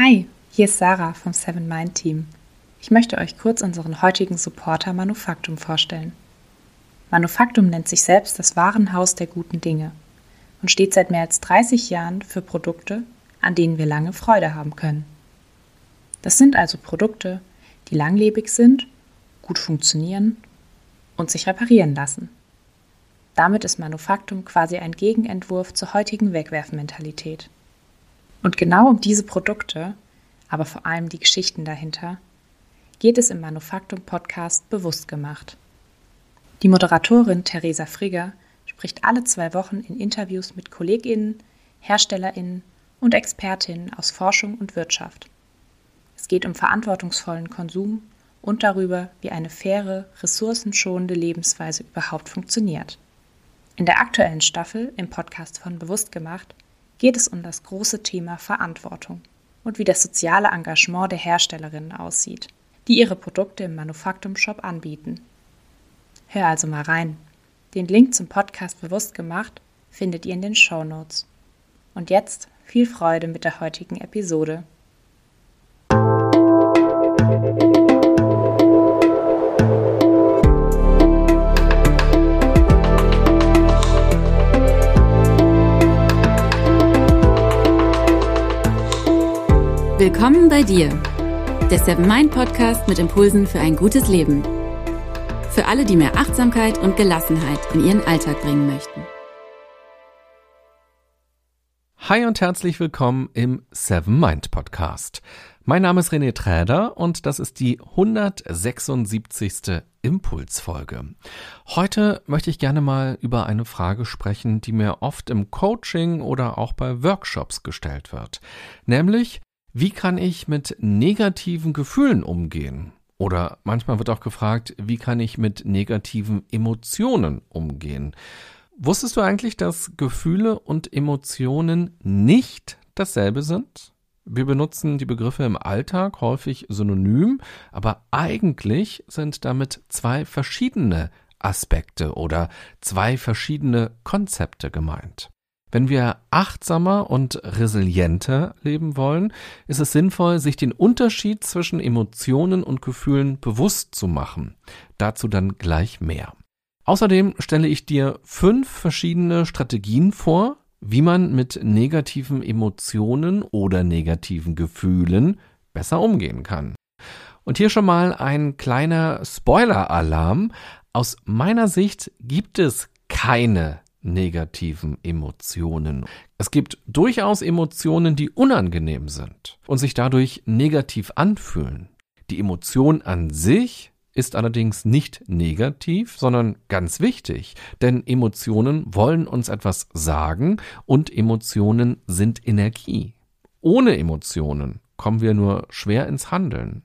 Hi, hier ist Sarah vom Seven Mind Team. Ich möchte euch kurz unseren heutigen Supporter Manufaktum vorstellen. Manufaktum nennt sich selbst das Warenhaus der guten Dinge und steht seit mehr als 30 Jahren für Produkte, an denen wir lange Freude haben können. Das sind also Produkte, die langlebig sind, gut funktionieren und sich reparieren lassen. Damit ist Manufaktum quasi ein Gegenentwurf zur heutigen Wegwerfmentalität. Und genau um diese Produkte, aber vor allem die Geschichten dahinter, geht es im Manufaktum Podcast bewusst gemacht. Die Moderatorin Theresa Frigger spricht alle zwei Wochen in Interviews mit KollegInnen, HerstellerInnen und ExpertInnen aus Forschung und Wirtschaft. Es geht um verantwortungsvollen Konsum und darüber, wie eine faire, ressourcenschonende Lebensweise überhaupt funktioniert. In der aktuellen Staffel im Podcast von Bewusst gemacht geht es um das große Thema Verantwortung und wie das soziale Engagement der Herstellerinnen aussieht, die ihre Produkte im Manufaktum-Shop anbieten. Hör also mal rein. Den Link zum Podcast Bewusst gemacht findet ihr in den Show Notes. Und jetzt viel Freude mit der heutigen Episode. Willkommen bei dir, der Seven Mind Podcast mit Impulsen für ein gutes Leben. Für alle, die mehr Achtsamkeit und Gelassenheit in ihren Alltag bringen möchten. Hi und herzlich willkommen im Seven Mind Podcast. Mein Name ist René Träder und das ist die 176. Impulsfolge. Heute möchte ich gerne mal über eine Frage sprechen, die mir oft im Coaching oder auch bei Workshops gestellt wird. Nämlich, wie kann ich mit negativen Gefühlen umgehen? Oder manchmal wird auch gefragt, wie kann ich mit negativen Emotionen umgehen? Wusstest du eigentlich, dass Gefühle und Emotionen nicht dasselbe sind? Wir benutzen die Begriffe im Alltag häufig synonym, aber eigentlich sind damit zwei verschiedene Aspekte oder zwei verschiedene Konzepte gemeint. Wenn wir achtsamer und resilienter leben wollen, ist es sinnvoll, sich den Unterschied zwischen Emotionen und Gefühlen bewusst zu machen. Dazu dann gleich mehr. Außerdem stelle ich dir fünf verschiedene Strategien vor, wie man mit negativen Emotionen oder negativen Gefühlen besser umgehen kann. Und hier schon mal ein kleiner Spoiler-Alarm. Aus meiner Sicht gibt es keine negativen Emotionen. Es gibt durchaus Emotionen, die unangenehm sind und sich dadurch negativ anfühlen. Die Emotion an sich ist allerdings nicht negativ, sondern ganz wichtig, denn Emotionen wollen uns etwas sagen und Emotionen sind Energie. Ohne Emotionen kommen wir nur schwer ins Handeln.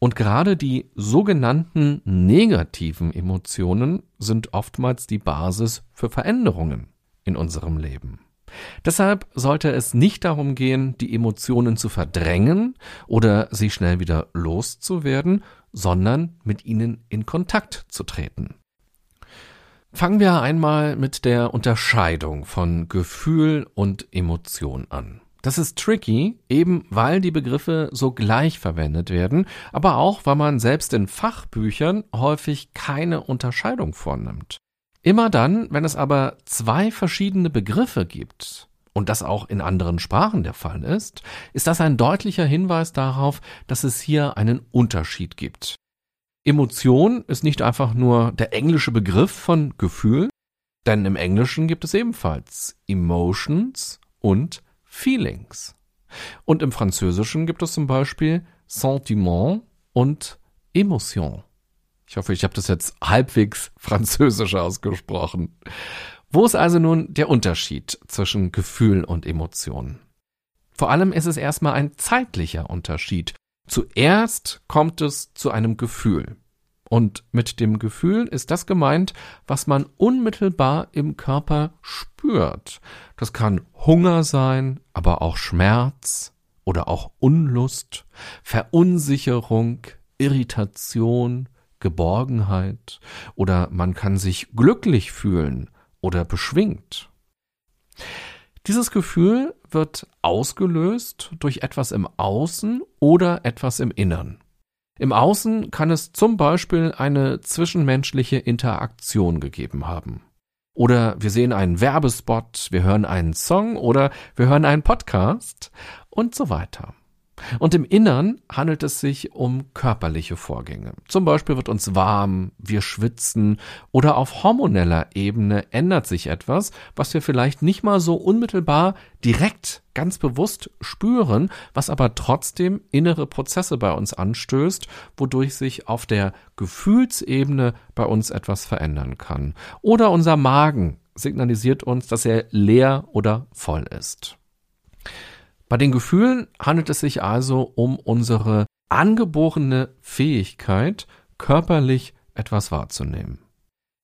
Und gerade die sogenannten negativen Emotionen sind oftmals die Basis für Veränderungen in unserem Leben. Deshalb sollte es nicht darum gehen, die Emotionen zu verdrängen oder sie schnell wieder loszuwerden, sondern mit ihnen in Kontakt zu treten. Fangen wir einmal mit der Unterscheidung von Gefühl und Emotion an. Das ist tricky, eben weil die Begriffe so gleich verwendet werden, aber auch weil man selbst in Fachbüchern häufig keine Unterscheidung vornimmt. Immer dann, wenn es aber zwei verschiedene Begriffe gibt, und das auch in anderen Sprachen der Fall ist, ist das ein deutlicher Hinweis darauf, dass es hier einen Unterschied gibt. Emotion ist nicht einfach nur der englische Begriff von Gefühl, denn im Englischen gibt es ebenfalls Emotions und Feelings. Und im Französischen gibt es zum Beispiel Sentiment und Emotion. Ich hoffe, ich habe das jetzt halbwegs französisch ausgesprochen. Wo ist also nun der Unterschied zwischen Gefühl und Emotion? Vor allem ist es erstmal ein zeitlicher Unterschied. Zuerst kommt es zu einem Gefühl. Und mit dem Gefühl ist das gemeint, was man unmittelbar im Körper spürt. Das kann Hunger sein, aber auch Schmerz oder auch Unlust, Verunsicherung, Irritation, Geborgenheit oder man kann sich glücklich fühlen oder beschwingt. Dieses Gefühl wird ausgelöst durch etwas im Außen oder etwas im Innern. Im Außen kann es zum Beispiel eine zwischenmenschliche Interaktion gegeben haben. Oder wir sehen einen Werbespot, wir hören einen Song oder wir hören einen Podcast und so weiter. Und im Innern handelt es sich um körperliche Vorgänge. Zum Beispiel wird uns warm, wir schwitzen oder auf hormoneller Ebene ändert sich etwas, was wir vielleicht nicht mal so unmittelbar direkt ganz bewusst spüren, was aber trotzdem innere Prozesse bei uns anstößt, wodurch sich auf der Gefühlsebene bei uns etwas verändern kann. Oder unser Magen signalisiert uns, dass er leer oder voll ist. Bei den Gefühlen handelt es sich also um unsere angeborene Fähigkeit, körperlich etwas wahrzunehmen.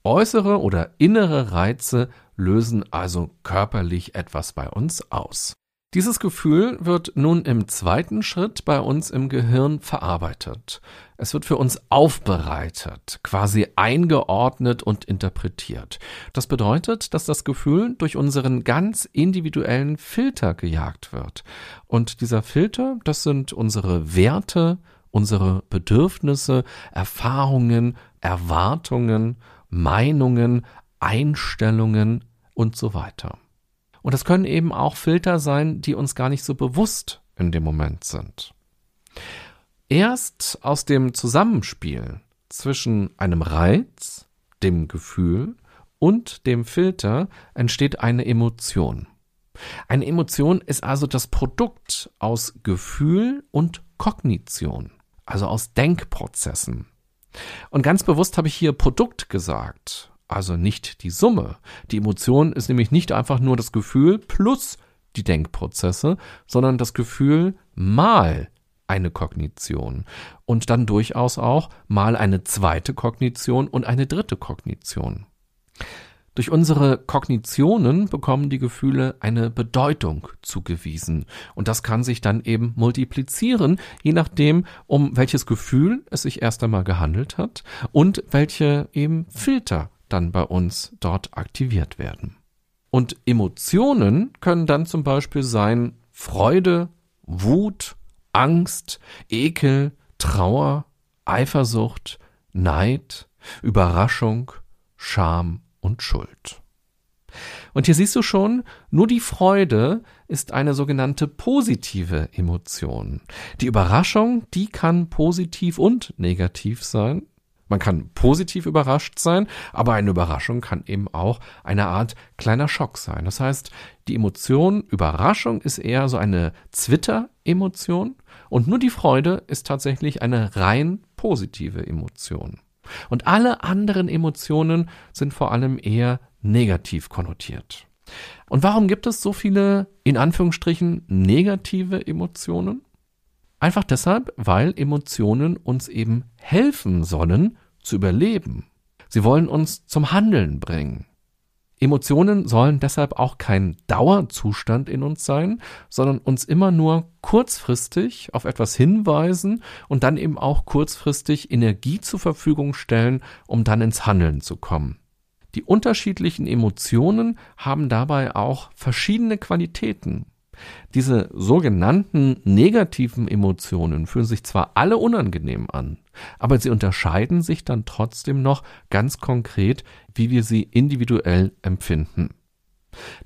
Äußere oder innere Reize lösen also körperlich etwas bei uns aus. Dieses Gefühl wird nun im zweiten Schritt bei uns im Gehirn verarbeitet. Es wird für uns aufbereitet, quasi eingeordnet und interpretiert. Das bedeutet, dass das Gefühl durch unseren ganz individuellen Filter gejagt wird. Und dieser Filter, das sind unsere Werte, unsere Bedürfnisse, Erfahrungen, Erwartungen, Meinungen, Einstellungen und so weiter. Und das können eben auch Filter sein, die uns gar nicht so bewusst in dem Moment sind. Erst aus dem Zusammenspiel zwischen einem Reiz, dem Gefühl und dem Filter entsteht eine Emotion. Eine Emotion ist also das Produkt aus Gefühl und Kognition, also aus Denkprozessen. Und ganz bewusst habe ich hier Produkt gesagt, also nicht die Summe. Die Emotion ist nämlich nicht einfach nur das Gefühl plus die Denkprozesse, sondern das Gefühl mal eine Kognition und dann durchaus auch mal eine zweite Kognition und eine dritte Kognition. Durch unsere Kognitionen bekommen die Gefühle eine Bedeutung zugewiesen. Und das kann sich dann eben multiplizieren, je nachdem, um welches Gefühl es sich erst einmal gehandelt hat und welche eben Filter dann bei uns dort aktiviert werden. Und Emotionen können dann zum Beispiel sein Freude, Wut, Angst, Ekel, Trauer, Eifersucht, Neid, Überraschung, Scham und Schuld. Und hier siehst du schon, nur die Freude ist eine sogenannte positive Emotion. Die Überraschung, die kann positiv und negativ sein. Man kann positiv überrascht sein, aber eine Überraschung kann eben auch eine Art kleiner Schock sein. Das heißt, die Emotion Überraschung ist eher so eine Zwitter-Emotion und nur die Freude ist tatsächlich eine rein positive Emotion. Und alle anderen Emotionen sind vor allem eher negativ konnotiert. Und warum gibt es so viele, in Anführungsstrichen, negative Emotionen? Einfach deshalb, weil Emotionen uns eben helfen sollen, zu überleben. Sie wollen uns zum Handeln bringen. Emotionen sollen deshalb auch kein Dauerzustand in uns sein, sondern uns immer nur kurzfristig auf etwas hinweisen und dann eben auch kurzfristig Energie zur Verfügung stellen, um dann ins Handeln zu kommen. Die unterschiedlichen Emotionen haben dabei auch verschiedene Qualitäten. Diese sogenannten negativen Emotionen fühlen sich zwar alle unangenehm an, aber sie unterscheiden sich dann trotzdem noch ganz konkret, wie wir sie individuell empfinden.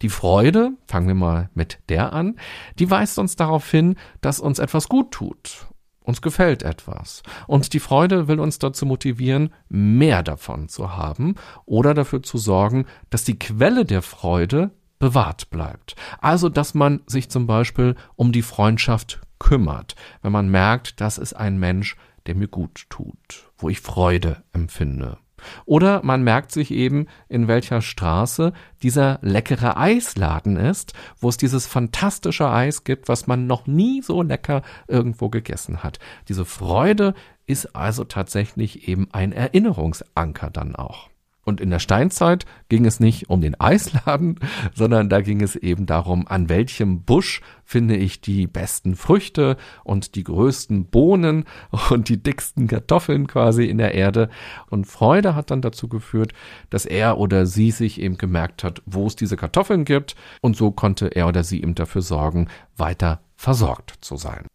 Die Freude, fangen wir mal mit der an, die weist uns darauf hin, dass uns etwas gut tut. Uns gefällt etwas. Und die Freude will uns dazu motivieren, mehr davon zu haben oder dafür zu sorgen, dass die Quelle der Freude bewahrt bleibt. Also, dass man sich zum Beispiel um die Freundschaft kümmert, wenn man merkt, das ist ein Mensch, der mir gut tut, wo ich Freude empfinde. Oder man merkt sich eben, in welcher Straße dieser leckere Eisladen ist, wo es dieses fantastische Eis gibt, was man noch nie so lecker irgendwo gegessen hat. Diese Freude ist also tatsächlich eben ein Erinnerungsanker dann auch. Und in der Steinzeit ging es nicht um den Eisladen, sondern da ging es eben darum, an welchem Busch finde ich die besten Früchte und die größten Bohnen und die dicksten Kartoffeln quasi in der Erde. Und Freude hat dann dazu geführt, dass er oder sie sich eben gemerkt hat, wo es diese Kartoffeln gibt. Und so konnte er oder sie eben dafür sorgen, weiter versorgt zu sein.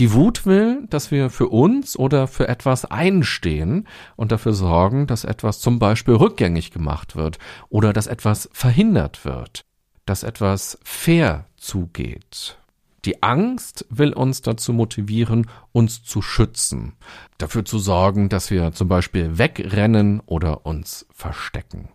Die Wut will, dass wir für uns oder für etwas einstehen und dafür sorgen, dass etwas zum Beispiel rückgängig gemacht wird oder dass etwas verhindert wird, dass etwas fair zugeht. Die Angst will uns dazu motivieren, uns zu schützen, dafür zu sorgen, dass wir zum Beispiel wegrennen oder uns verstecken.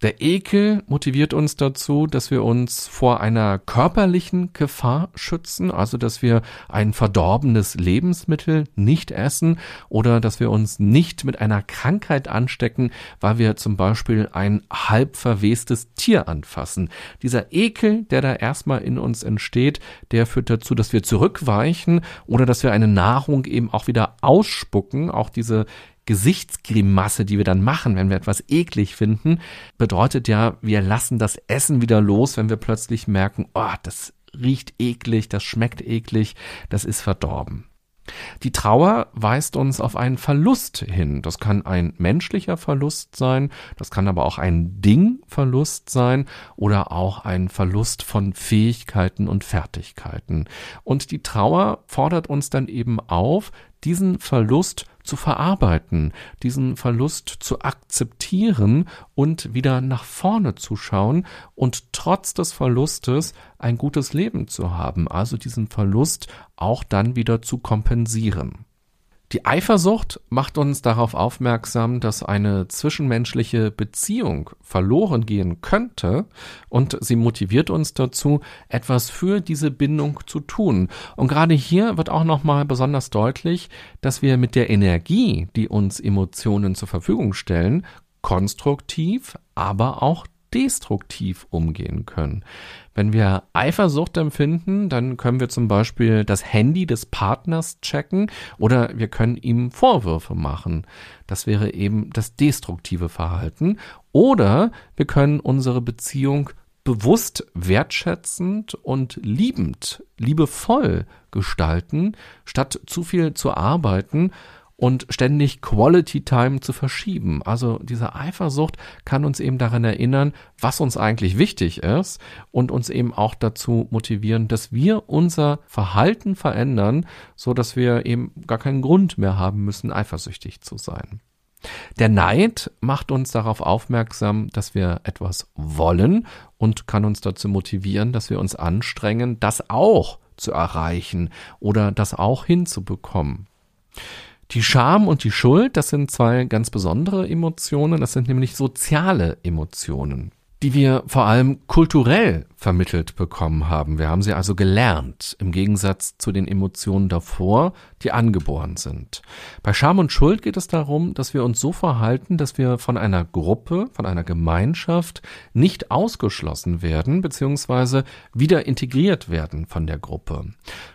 Der Ekel motiviert uns dazu, dass wir uns vor einer körperlichen Gefahr schützen, also dass wir ein verdorbenes Lebensmittel nicht essen oder dass wir uns nicht mit einer Krankheit anstecken, weil wir zum Beispiel ein halb verwestes Tier anfassen. Dieser Ekel, der da erstmal in uns entsteht, der führt dazu, dass wir zurückweichen oder dass wir eine Nahrung eben auch wieder ausspucken. Auch diese Gesichtsgrimasse, die wir dann machen, wenn wir etwas eklig finden, bedeutet ja, wir lassen das Essen wieder los, wenn wir plötzlich merken, oh, das riecht eklig, das schmeckt eklig, das ist verdorben. Die Trauer weist uns auf einen Verlust hin. Das kann ein menschlicher Verlust sein, das kann aber auch ein Dingverlust sein oder auch ein Verlust von Fähigkeiten und Fertigkeiten. Und die Trauer fordert uns dann eben auf, diesen Verlust zu verarbeiten, diesen Verlust zu akzeptieren und wieder nach vorne zu schauen und trotz des Verlustes ein gutes Leben zu haben, also diesen Verlust auch dann wieder zu kompensieren. Die Eifersucht macht uns darauf aufmerksam, dass eine zwischenmenschliche Beziehung verloren gehen könnte und sie motiviert uns dazu, etwas für diese Bindung zu tun. Und gerade hier wird auch nochmal besonders deutlich, dass wir mit der Energie, die uns Emotionen zur Verfügung stellen, konstruktiv, aber auch destruktiv umgehen können. Wenn wir Eifersucht empfinden, dann können wir zum Beispiel das Handy des Partners checken oder wir können ihm Vorwürfe machen. Das wäre eben das destruktive Verhalten. Oder wir können unsere Beziehung bewusst wertschätzend und liebend, liebevoll gestalten, statt zu viel zu arbeiten und ständig Quality Time zu verschieben. Also diese Eifersucht kann uns eben daran erinnern, was uns eigentlich wichtig ist und uns eben auch dazu motivieren, dass wir unser Verhalten verändern, so dass wir eben gar keinen Grund mehr haben müssen, eifersüchtig zu sein. Der Neid macht uns darauf aufmerksam, dass wir etwas wollen und kann uns dazu motivieren, dass wir uns anstrengen, das auch zu erreichen oder das auch hinzubekommen. Die Scham und die Schuld, das sind zwei ganz besondere Emotionen, das sind nämlich soziale Emotionen die wir vor allem kulturell vermittelt bekommen haben. Wir haben sie also gelernt, im Gegensatz zu den Emotionen davor, die angeboren sind. Bei Scham und Schuld geht es darum, dass wir uns so verhalten, dass wir von einer Gruppe, von einer Gemeinschaft nicht ausgeschlossen werden, beziehungsweise wieder integriert werden von der Gruppe.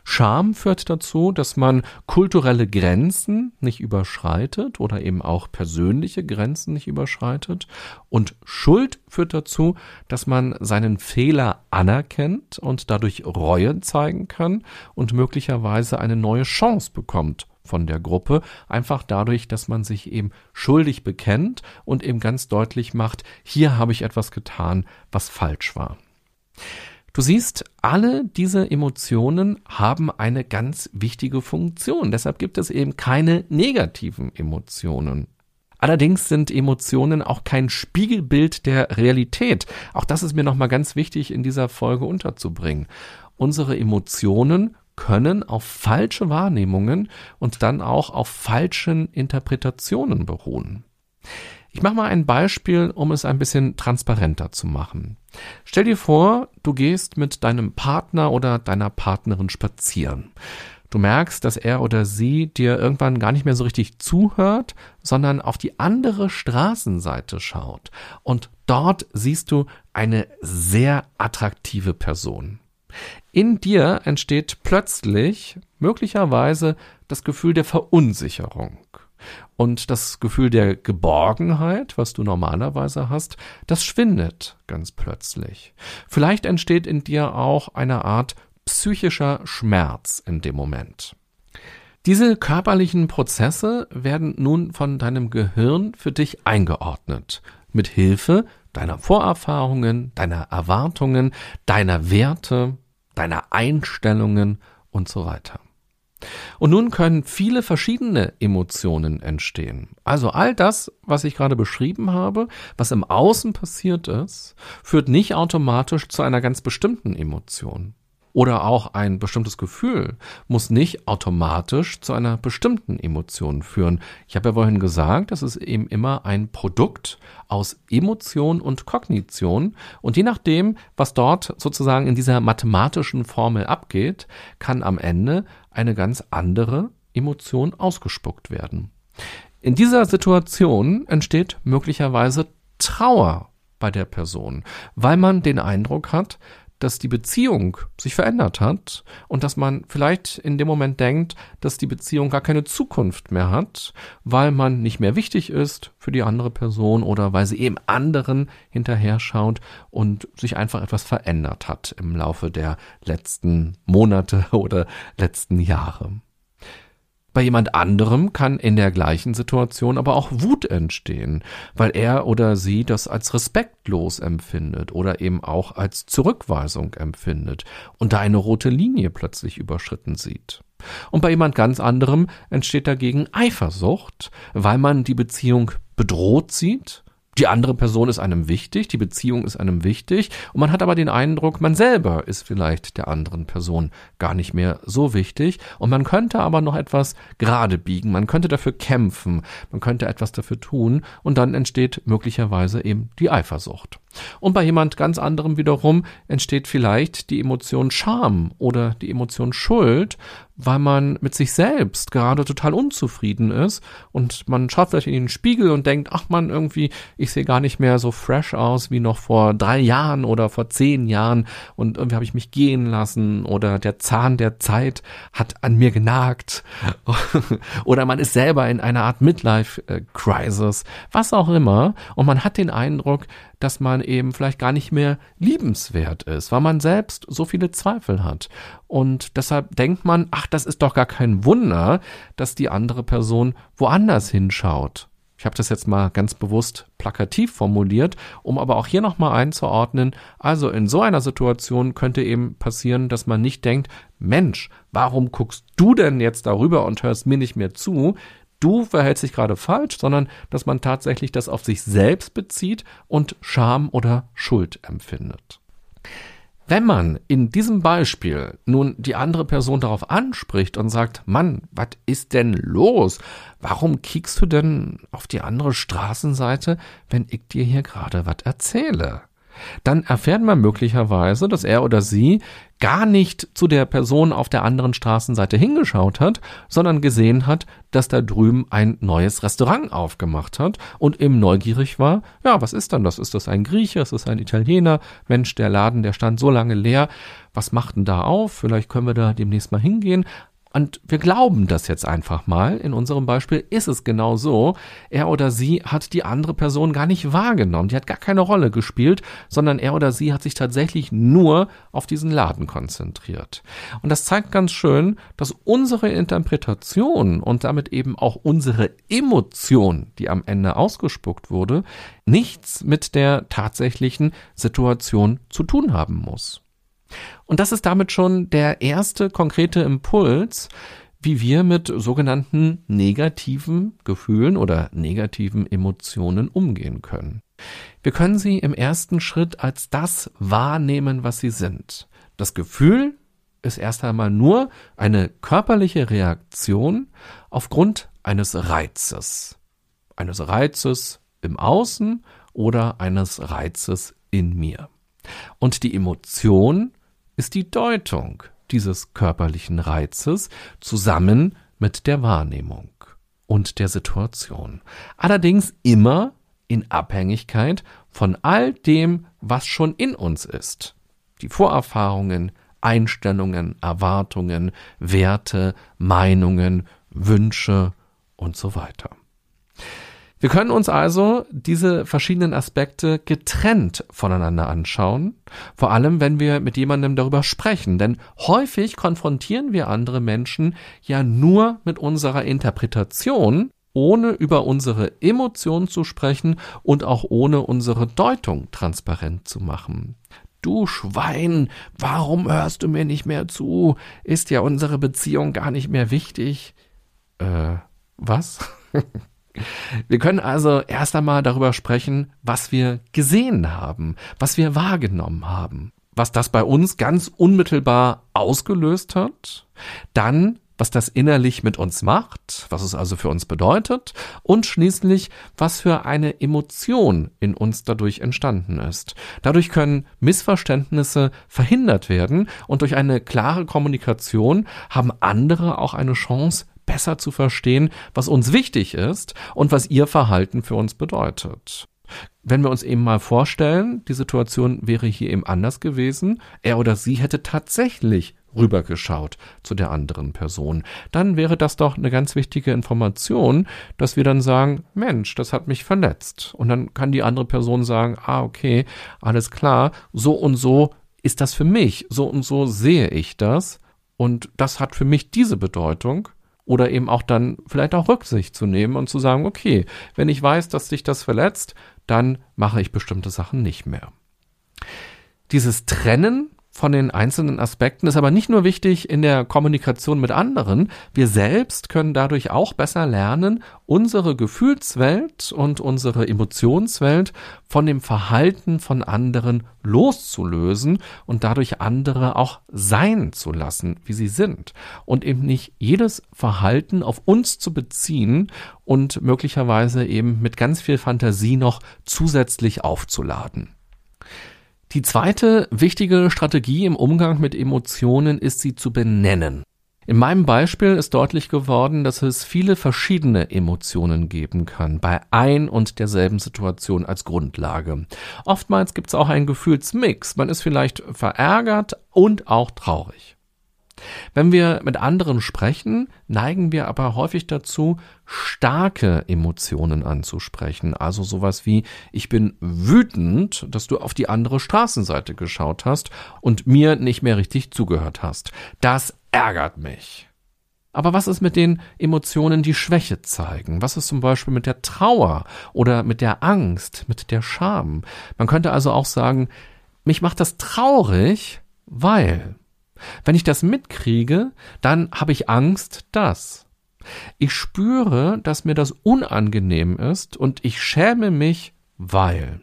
Scham führt dazu, dass man kulturelle Grenzen nicht überschreitet oder eben auch persönliche Grenzen nicht überschreitet. Und Schuld führt dazu, dazu, dass man seinen Fehler anerkennt und dadurch Reue zeigen kann und möglicherweise eine neue Chance bekommt von der Gruppe, einfach dadurch, dass man sich eben schuldig bekennt und eben ganz deutlich macht, hier habe ich etwas getan, was falsch war. Du siehst, alle diese Emotionen haben eine ganz wichtige Funktion. Deshalb gibt es eben keine negativen Emotionen. Allerdings sind Emotionen auch kein Spiegelbild der Realität. Auch das ist mir nochmal ganz wichtig in dieser Folge unterzubringen. Unsere Emotionen können auf falsche Wahrnehmungen und dann auch auf falschen Interpretationen beruhen. Ich mache mal ein Beispiel, um es ein bisschen transparenter zu machen. Stell dir vor, du gehst mit deinem Partner oder deiner Partnerin spazieren. Du merkst, dass er oder sie dir irgendwann gar nicht mehr so richtig zuhört, sondern auf die andere Straßenseite schaut. Und dort siehst du eine sehr attraktive Person. In dir entsteht plötzlich möglicherweise das Gefühl der Verunsicherung. Und das Gefühl der Geborgenheit, was du normalerweise hast, das schwindet ganz plötzlich. Vielleicht entsteht in dir auch eine Art psychischer Schmerz in dem Moment. Diese körperlichen Prozesse werden nun von deinem Gehirn für dich eingeordnet, mit Hilfe deiner Vorerfahrungen, deiner Erwartungen, deiner Werte, deiner Einstellungen und so weiter. Und nun können viele verschiedene Emotionen entstehen. Also all das, was ich gerade beschrieben habe, was im Außen passiert ist, führt nicht automatisch zu einer ganz bestimmten Emotion oder auch ein bestimmtes Gefühl muss nicht automatisch zu einer bestimmten Emotion führen. Ich habe ja vorhin gesagt, das ist eben immer ein Produkt aus Emotion und Kognition und je nachdem, was dort sozusagen in dieser mathematischen Formel abgeht, kann am Ende eine ganz andere Emotion ausgespuckt werden. In dieser Situation entsteht möglicherweise Trauer bei der Person, weil man den Eindruck hat, dass die Beziehung sich verändert hat und dass man vielleicht in dem Moment denkt, dass die Beziehung gar keine Zukunft mehr hat, weil man nicht mehr wichtig ist für die andere Person oder weil sie eben anderen hinterher schaut und sich einfach etwas verändert hat im Laufe der letzten Monate oder letzten Jahre. Bei jemand anderem kann in der gleichen Situation aber auch Wut entstehen, weil er oder sie das als respektlos empfindet oder eben auch als Zurückweisung empfindet und da eine rote Linie plötzlich überschritten sieht. Und bei jemand ganz anderem entsteht dagegen Eifersucht, weil man die Beziehung bedroht sieht die andere Person ist einem wichtig, die Beziehung ist einem wichtig und man hat aber den Eindruck, man selber ist vielleicht der anderen Person gar nicht mehr so wichtig und man könnte aber noch etwas gerade biegen, man könnte dafür kämpfen, man könnte etwas dafür tun und dann entsteht möglicherweise eben die Eifersucht. Und bei jemand ganz anderem wiederum entsteht vielleicht die Emotion Scham oder die Emotion Schuld, weil man mit sich selbst gerade total unzufrieden ist und man schaut vielleicht in den Spiegel und denkt, ach man, irgendwie, ich sehe gar nicht mehr so fresh aus wie noch vor drei Jahren oder vor zehn Jahren und irgendwie habe ich mich gehen lassen oder der Zahn der Zeit hat an mir genagt. Oder man ist selber in einer Art Midlife-Crisis, was auch immer. Und man hat den Eindruck, dass man eben vielleicht gar nicht mehr liebenswert ist, weil man selbst so viele Zweifel hat. Und deshalb denkt man, ach, das ist doch gar kein Wunder, dass die andere Person woanders hinschaut. Ich habe das jetzt mal ganz bewusst plakativ formuliert, um aber auch hier nochmal einzuordnen. Also in so einer Situation könnte eben passieren, dass man nicht denkt, Mensch, warum guckst du denn jetzt darüber und hörst mir nicht mehr zu? Du verhältst dich gerade falsch, sondern dass man tatsächlich das auf sich selbst bezieht und Scham oder Schuld empfindet. Wenn man in diesem Beispiel nun die andere Person darauf anspricht und sagt, Mann, was ist denn los? Warum kiekst du denn auf die andere Straßenseite, wenn ich dir hier gerade was erzähle? Dann erfährt man möglicherweise, dass er oder sie gar nicht zu der Person auf der anderen Straßenseite hingeschaut hat, sondern gesehen hat, dass da drüben ein neues Restaurant aufgemacht hat und eben neugierig war, ja, was ist dann das? Ist das ein Grieche? Ist das ein Italiener? Mensch, der Laden, der stand so lange leer. Was macht denn da auf? Vielleicht können wir da demnächst mal hingehen. Und wir glauben das jetzt einfach mal. In unserem Beispiel ist es genau so. Er oder sie hat die andere Person gar nicht wahrgenommen. Die hat gar keine Rolle gespielt, sondern er oder sie hat sich tatsächlich nur auf diesen Laden konzentriert. Und das zeigt ganz schön, dass unsere Interpretation und damit eben auch unsere Emotion, die am Ende ausgespuckt wurde, nichts mit der tatsächlichen Situation zu tun haben muss. Und das ist damit schon der erste konkrete Impuls, wie wir mit sogenannten negativen Gefühlen oder negativen Emotionen umgehen können. Wir können sie im ersten Schritt als das wahrnehmen, was sie sind. Das Gefühl ist erst einmal nur eine körperliche Reaktion aufgrund eines Reizes. Eines Reizes im Außen oder eines Reizes in mir. Und die Emotion ist die Deutung dieses körperlichen Reizes zusammen mit der Wahrnehmung und der Situation. Allerdings immer in Abhängigkeit von all dem, was schon in uns ist. Die Vorerfahrungen, Einstellungen, Erwartungen, Werte, Meinungen, Wünsche und so weiter. Wir können uns also diese verschiedenen Aspekte getrennt voneinander anschauen, vor allem wenn wir mit jemandem darüber sprechen, denn häufig konfrontieren wir andere Menschen ja nur mit unserer Interpretation, ohne über unsere Emotionen zu sprechen und auch ohne unsere Deutung transparent zu machen. Du Schwein, warum hörst du mir nicht mehr zu? Ist ja unsere Beziehung gar nicht mehr wichtig? Äh, was? Wir können also erst einmal darüber sprechen, was wir gesehen haben, was wir wahrgenommen haben, was das bei uns ganz unmittelbar ausgelöst hat, dann was das innerlich mit uns macht, was es also für uns bedeutet und schließlich, was für eine Emotion in uns dadurch entstanden ist. Dadurch können Missverständnisse verhindert werden und durch eine klare Kommunikation haben andere auch eine Chance, besser zu verstehen, was uns wichtig ist und was ihr Verhalten für uns bedeutet. Wenn wir uns eben mal vorstellen, die Situation wäre hier eben anders gewesen, er oder sie hätte tatsächlich rübergeschaut zu der anderen Person, dann wäre das doch eine ganz wichtige Information, dass wir dann sagen, Mensch, das hat mich verletzt. Und dann kann die andere Person sagen, ah, okay, alles klar, so und so ist das für mich, so und so sehe ich das. Und das hat für mich diese Bedeutung oder eben auch dann vielleicht auch Rücksicht zu nehmen und zu sagen, okay, wenn ich weiß, dass dich das verletzt, dann mache ich bestimmte Sachen nicht mehr. Dieses Trennen von den einzelnen Aspekten ist aber nicht nur wichtig in der Kommunikation mit anderen, wir selbst können dadurch auch besser lernen, unsere Gefühlswelt und unsere Emotionswelt von dem Verhalten von anderen loszulösen und dadurch andere auch sein zu lassen, wie sie sind und eben nicht jedes Verhalten auf uns zu beziehen und möglicherweise eben mit ganz viel Fantasie noch zusätzlich aufzuladen. Die zweite wichtige Strategie im Umgang mit Emotionen ist, sie zu benennen. In meinem Beispiel ist deutlich geworden, dass es viele verschiedene Emotionen geben kann, bei ein und derselben Situation als Grundlage. Oftmals gibt es auch einen Gefühlsmix. Man ist vielleicht verärgert und auch traurig. Wenn wir mit anderen sprechen, neigen wir aber häufig dazu, starke Emotionen anzusprechen. Also sowas wie, ich bin wütend, dass du auf die andere Straßenseite geschaut hast und mir nicht mehr richtig zugehört hast. Das ärgert mich. Aber was ist mit den Emotionen, die Schwäche zeigen? Was ist zum Beispiel mit der Trauer oder mit der Angst, mit der Scham? Man könnte also auch sagen, mich macht das traurig, weil wenn ich das mitkriege, dann habe ich Angst, dass. Ich spüre, dass mir das unangenehm ist und ich schäme mich, weil.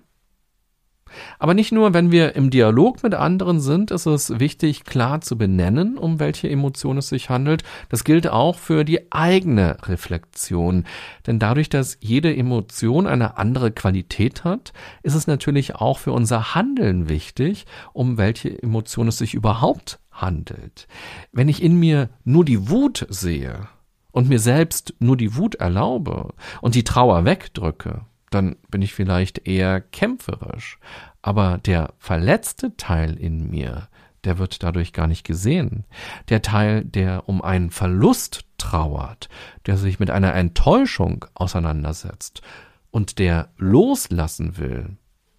Aber nicht nur, wenn wir im Dialog mit anderen sind, ist es wichtig, klar zu benennen, um welche Emotion es sich handelt. Das gilt auch für die eigene Reflexion. Denn dadurch, dass jede Emotion eine andere Qualität hat, ist es natürlich auch für unser Handeln wichtig, um welche Emotion es sich überhaupt handelt. Wenn ich in mir nur die Wut sehe und mir selbst nur die Wut erlaube und die Trauer wegdrücke, dann bin ich vielleicht eher kämpferisch. Aber der verletzte Teil in mir, der wird dadurch gar nicht gesehen. Der Teil, der um einen Verlust trauert, der sich mit einer Enttäuschung auseinandersetzt und der loslassen will,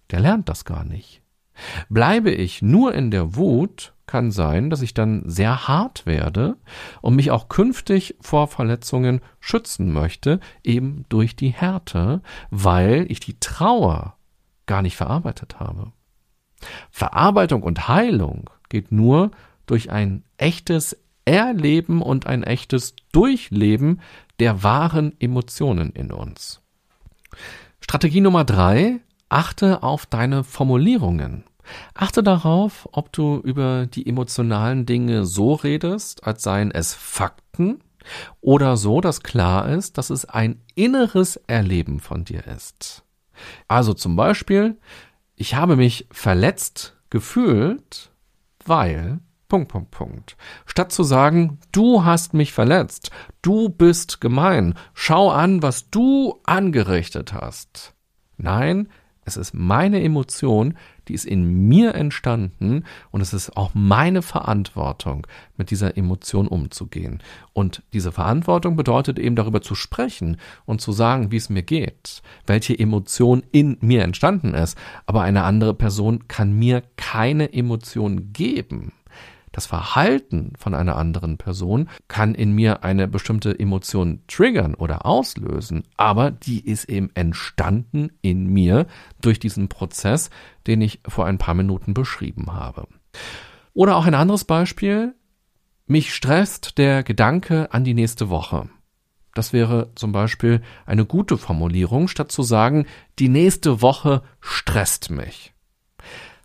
der lernt das gar nicht. Bleibe ich nur in der Wut, kann sein, dass ich dann sehr hart werde und mich auch künftig vor Verletzungen schützen möchte, eben durch die Härte, weil ich die Trauer gar nicht verarbeitet habe. Verarbeitung und Heilung geht nur durch ein echtes Erleben und ein echtes Durchleben der wahren Emotionen in uns. Strategie Nummer drei, achte auf deine Formulierungen. Achte darauf, ob du über die emotionalen Dinge so redest, als seien es Fakten, oder so, dass klar ist, dass es ein inneres Erleben von dir ist. Also zum Beispiel, ich habe mich verletzt gefühlt, weil Punkt, Punkt, Punkt. Statt zu sagen, du hast mich verletzt, du bist gemein, schau an, was du angerichtet hast. Nein, es ist meine Emotion, die ist in mir entstanden und es ist auch meine Verantwortung, mit dieser Emotion umzugehen. Und diese Verantwortung bedeutet eben darüber zu sprechen und zu sagen, wie es mir geht, welche Emotion in mir entstanden ist. Aber eine andere Person kann mir keine Emotion geben. Das Verhalten von einer anderen Person kann in mir eine bestimmte Emotion triggern oder auslösen, aber die ist eben entstanden in mir durch diesen Prozess, den ich vor ein paar Minuten beschrieben habe. Oder auch ein anderes Beispiel. Mich stresst der Gedanke an die nächste Woche. Das wäre zum Beispiel eine gute Formulierung, statt zu sagen, die nächste Woche stresst mich.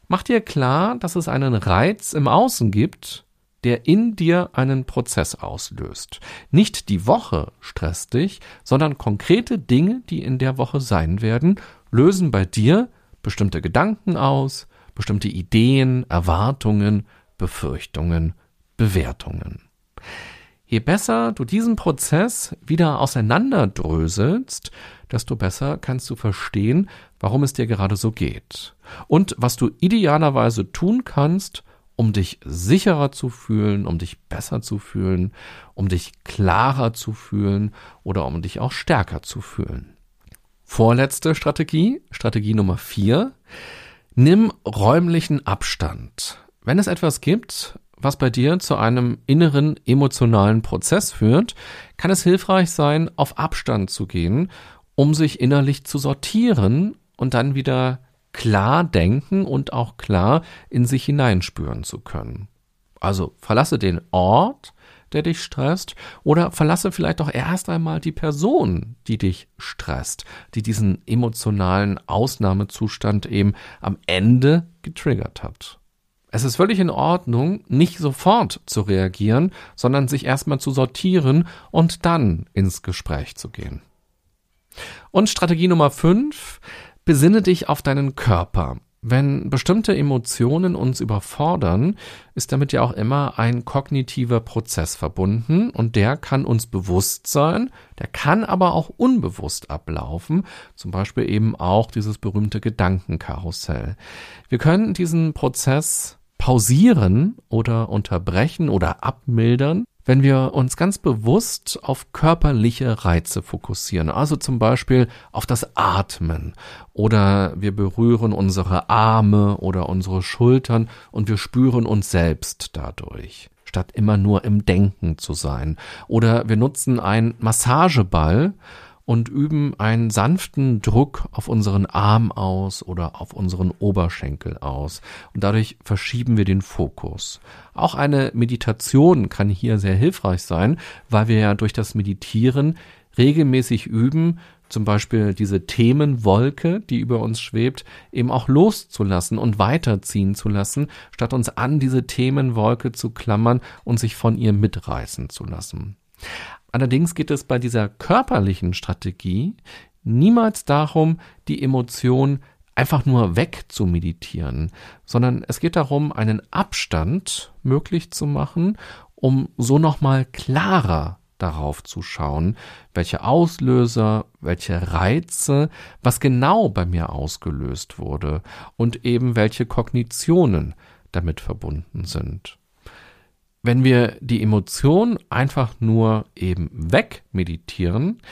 Mach dir klar, dass es einen Reiz im Außen gibt, der in dir einen Prozess auslöst. Nicht die Woche stresst dich, sondern konkrete Dinge, die in der Woche sein werden, lösen bei dir bestimmte Gedanken aus, bestimmte Ideen, Erwartungen, Befürchtungen, Bewertungen. Je besser du diesen Prozess wieder auseinanderdröselst, desto besser kannst du verstehen, warum es dir gerade so geht und was du idealerweise tun kannst, um dich sicherer zu fühlen, um dich besser zu fühlen, um dich klarer zu fühlen oder um dich auch stärker zu fühlen. Vorletzte Strategie, Strategie Nummer vier. Nimm räumlichen Abstand. Wenn es etwas gibt, was bei dir zu einem inneren emotionalen Prozess führt, kann es hilfreich sein, auf Abstand zu gehen, um sich innerlich zu sortieren und dann wieder klar denken und auch klar in sich hineinspüren zu können. Also verlasse den Ort, der dich stresst, oder verlasse vielleicht auch erst einmal die Person, die dich stresst, die diesen emotionalen Ausnahmezustand eben am Ende getriggert hat. Es ist völlig in Ordnung, nicht sofort zu reagieren, sondern sich erstmal zu sortieren und dann ins Gespräch zu gehen. Und Strategie Nummer 5, besinne dich auf deinen Körper. Wenn bestimmte Emotionen uns überfordern, ist damit ja auch immer ein kognitiver Prozess verbunden und der kann uns bewusst sein, der kann aber auch unbewusst ablaufen, zum Beispiel eben auch dieses berühmte Gedankenkarussell. Wir können diesen Prozess pausieren oder unterbrechen oder abmildern, wenn wir uns ganz bewusst auf körperliche Reize fokussieren, also zum Beispiel auf das Atmen oder wir berühren unsere Arme oder unsere Schultern und wir spüren uns selbst dadurch statt immer nur im Denken zu sein. Oder wir nutzen einen Massageball und üben einen sanften Druck auf unseren Arm aus oder auf unseren Oberschenkel aus. Und dadurch verschieben wir den Fokus. Auch eine Meditation kann hier sehr hilfreich sein, weil wir ja durch das Meditieren regelmäßig üben, zum Beispiel diese Themenwolke, die über uns schwebt, eben auch loszulassen und weiterziehen zu lassen, statt uns an diese Themenwolke zu klammern und sich von ihr mitreißen zu lassen. Allerdings geht es bei dieser körperlichen Strategie niemals darum, die Emotion einfach nur weg zu meditieren, sondern es geht darum, einen Abstand möglich zu machen, um so nochmal klarer darauf zu schauen, welche Auslöser, welche Reize, was genau bei mir ausgelöst wurde und eben welche Kognitionen damit verbunden sind. Wenn wir die Emotion einfach nur eben wegmeditieren,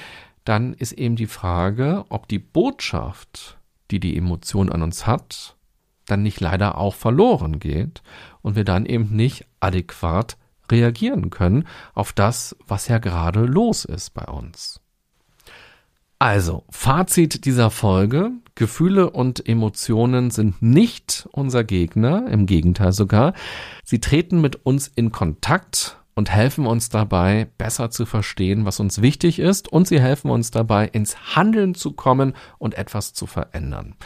dann ist eben die Frage, ob die Botschaft, die die Emotion an uns hat, dann nicht leider auch verloren geht und wir dann eben nicht adäquat reagieren können auf das, was ja gerade los ist bei uns. Also, Fazit dieser Folge. Gefühle und Emotionen sind nicht unser Gegner, im Gegenteil sogar. Sie treten mit uns in Kontakt und helfen uns dabei, besser zu verstehen, was uns wichtig ist, und sie helfen uns dabei, ins Handeln zu kommen und etwas zu verändern.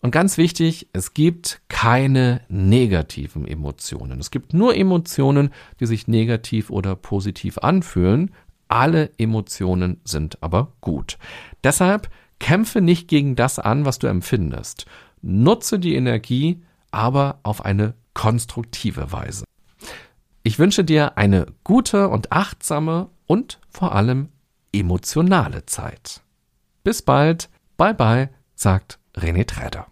Und ganz wichtig, es gibt keine negativen Emotionen. Es gibt nur Emotionen, die sich negativ oder positiv anfühlen. Alle Emotionen sind aber gut. Deshalb kämpfe nicht gegen das an, was du empfindest. Nutze die Energie, aber auf eine konstruktive Weise. Ich wünsche dir eine gute und achtsame und vor allem emotionale Zeit. Bis bald, bye bye, sagt René Träder.